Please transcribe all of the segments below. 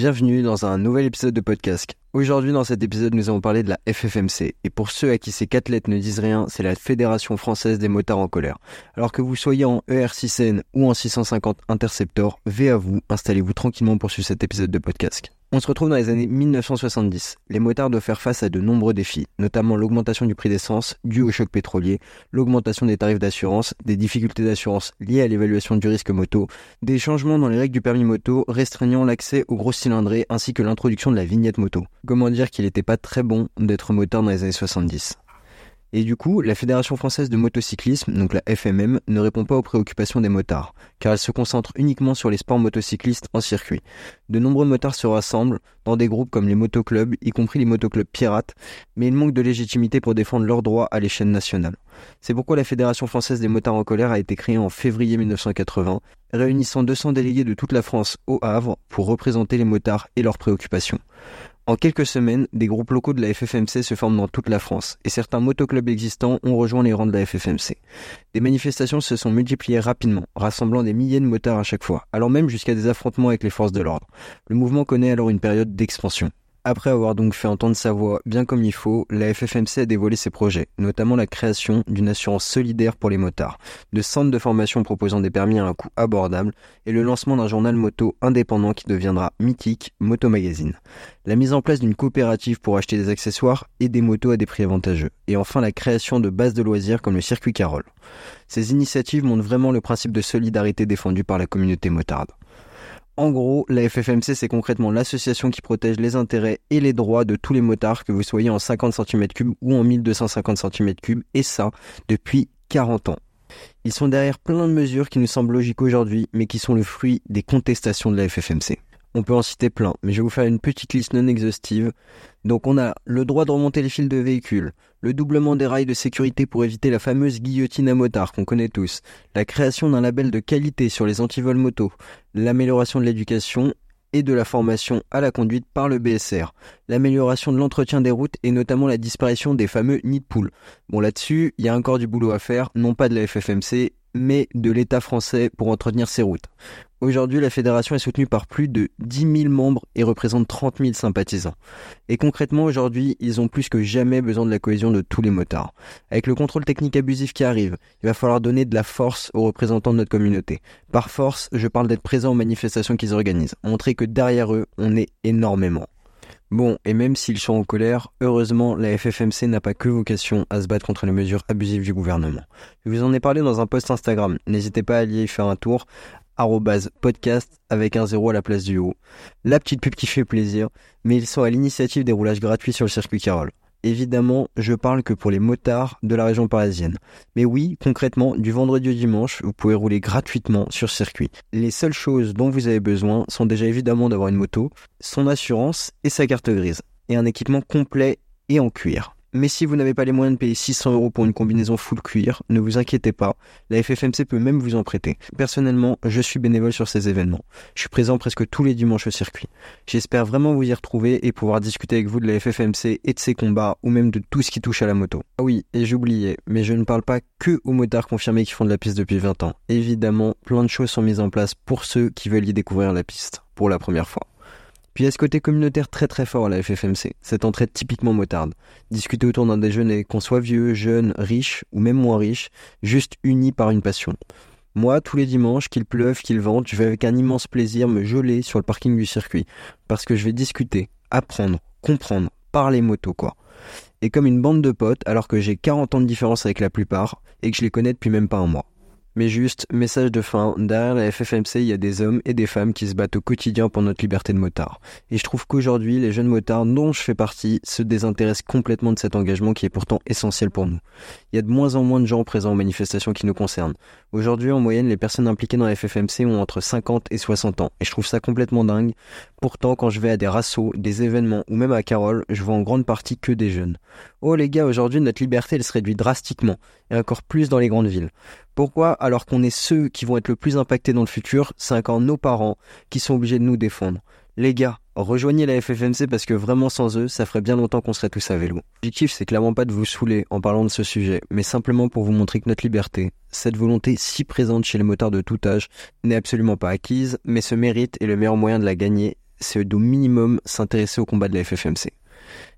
Bienvenue dans un nouvel épisode de podcast. Aujourd'hui, dans cet épisode, nous allons parler de la FFMC. Et pour ceux à qui ces quatre lettres ne disent rien, c'est la Fédération Française des Motards en Colère. Alors que vous soyez en ER6N ou en 650 Interceptor, V à vous, installez-vous tranquillement pour suivre cet épisode de podcast. On se retrouve dans les années 1970. Les motards doivent faire face à de nombreux défis, notamment l'augmentation du prix d'essence dû au choc pétrolier, l'augmentation des tarifs d'assurance, des difficultés d'assurance liées à l'évaluation du risque moto, des changements dans les règles du permis moto restreignant l'accès aux gros cylindrés ainsi que l'introduction de la vignette moto. Comment dire qu'il n'était pas très bon d'être motard dans les années 70 et du coup, la Fédération française de motocyclisme, donc la FMM, ne répond pas aux préoccupations des motards, car elle se concentre uniquement sur les sports motocyclistes en circuit. De nombreux motards se rassemblent dans des groupes comme les motoclubs, y compris les motoclubs pirates, mais ils manquent de légitimité pour défendre leurs droits à l'échelle nationale. C'est pourquoi la Fédération française des motards en colère a été créée en février 1980, réunissant 200 délégués de toute la France au Havre pour représenter les motards et leurs préoccupations. En quelques semaines, des groupes locaux de la FFMC se forment dans toute la France et certains motoclubs existants ont rejoint les rangs de la FFMC. Des manifestations se sont multipliées rapidement, rassemblant des milliers de motards à chaque fois, allant même jusqu'à des affrontements avec les forces de l'ordre. Le mouvement connaît alors une période d'expansion. Après avoir donc fait entendre sa voix bien comme il faut, la FFMC a dévoilé ses projets, notamment la création d'une assurance solidaire pour les motards, de centres de formation proposant des permis à un coût abordable et le lancement d'un journal moto indépendant qui deviendra mythique Moto Magazine. La mise en place d'une coopérative pour acheter des accessoires et des motos à des prix avantageux. Et enfin la création de bases de loisirs comme le circuit Carole. Ces initiatives montrent vraiment le principe de solidarité défendu par la communauté motarde. En gros, la FFMC, c'est concrètement l'association qui protège les intérêts et les droits de tous les motards, que vous soyez en 50 cm3 ou en 1250 cm3, et ça, depuis 40 ans. Ils sont derrière plein de mesures qui nous semblent logiques aujourd'hui, mais qui sont le fruit des contestations de la FFMC. On peut en citer plein, mais je vais vous faire une petite liste non exhaustive. Donc on a le droit de remonter les fils de véhicules, le doublement des rails de sécurité pour éviter la fameuse guillotine à motard qu'on connaît tous, la création d'un label de qualité sur les antivols moto, l'amélioration de l'éducation et de la formation à la conduite par le BSR, l'amélioration de l'entretien des routes et notamment la disparition des fameux nids de poules. Bon là-dessus, il y a encore du boulot à faire, non pas de la FFMC, mais de l'État français pour entretenir ses routes. Aujourd'hui, la fédération est soutenue par plus de 10 000 membres et représente 30 000 sympathisants. Et concrètement, aujourd'hui, ils ont plus que jamais besoin de la cohésion de tous les motards. Avec le contrôle technique abusif qui arrive, il va falloir donner de la force aux représentants de notre communauté. Par force, je parle d'être présent aux manifestations qu'ils organisent, montrer que derrière eux, on est énormément. Bon, et même s'ils sont en colère, heureusement, la FFMC n'a pas que vocation à se battre contre les mesures abusives du gouvernement. Je vous en ai parlé dans un post Instagram, n'hésitez pas à aller y faire un tour, podcast avec un zéro à la place du haut. La petite pub qui fait plaisir, mais ils sont à l'initiative des roulages gratuits sur le circuit Carole. Évidemment, je parle que pour les motards de la région parisienne. Mais oui, concrètement, du vendredi au dimanche, vous pouvez rouler gratuitement sur circuit. Les seules choses dont vous avez besoin sont déjà évidemment d'avoir une moto, son assurance et sa carte grise. Et un équipement complet et en cuir. Mais si vous n'avez pas les moyens de payer 600 euros pour une combinaison full cuir, ne vous inquiétez pas, la FFMC peut même vous en prêter. Personnellement, je suis bénévole sur ces événements. Je suis présent presque tous les dimanches au circuit. J'espère vraiment vous y retrouver et pouvoir discuter avec vous de la FFMC et de ses combats, ou même de tout ce qui touche à la moto. Ah oui, et j'oubliais, mais je ne parle pas que aux motards confirmés qui font de la piste depuis 20 ans. Évidemment, plein de choses sont mises en place pour ceux qui veulent y découvrir la piste, pour la première fois. Puis il y a ce côté communautaire très très fort à la FFMC, cette entrée typiquement motarde. Discuter autour d'un déjeuner, qu'on soit vieux, jeune, riche ou même moins riche, juste unis par une passion. Moi, tous les dimanches, qu'il pleuve, qu'il vente, je vais avec un immense plaisir me geler sur le parking du circuit, parce que je vais discuter, apprendre, comprendre, parler moto quoi. Et comme une bande de potes, alors que j'ai 40 ans de différence avec la plupart, et que je les connais depuis même pas un mois. Mais juste, message de fin, derrière la FFMC, il y a des hommes et des femmes qui se battent au quotidien pour notre liberté de motard. Et je trouve qu'aujourd'hui, les jeunes motards dont je fais partie se désintéressent complètement de cet engagement qui est pourtant essentiel pour nous. Il y a de moins en moins de gens présents aux manifestations qui nous concernent. Aujourd'hui, en moyenne, les personnes impliquées dans la FFMC ont entre 50 et 60 ans. Et je trouve ça complètement dingue. Pourtant, quand je vais à des rassos, des événements ou même à Carole, je vois en grande partie que des jeunes. Oh les gars, aujourd'hui, notre liberté, elle se réduit drastiquement. Et encore plus dans les grandes villes. Pourquoi alors qu'on est ceux qui vont être le plus impactés dans le futur, c'est encore nos parents qui sont obligés de nous défendre. Les gars, rejoignez la FFMC parce que vraiment sans eux, ça ferait bien longtemps qu'on serait tous à vélo. L'objectif, c'est clairement pas de vous saouler en parlant de ce sujet, mais simplement pour vous montrer que notre liberté, cette volonté si présente chez les motards de tout âge, n'est absolument pas acquise, mais se mérite et le meilleur moyen de la gagner, c'est au minimum s'intéresser au combat de la FFMC.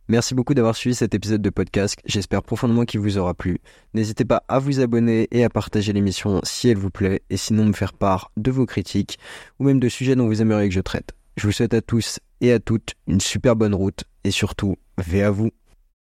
Merci beaucoup d'avoir suivi cet épisode de podcast. J'espère profondément qu'il vous aura plu. N'hésitez pas à vous abonner et à partager l'émission si elle vous plaît et sinon me faire part de vos critiques ou même de sujets dont vous aimeriez que je traite. Je vous souhaite à tous et à toutes une super bonne route et surtout, veillez à vous.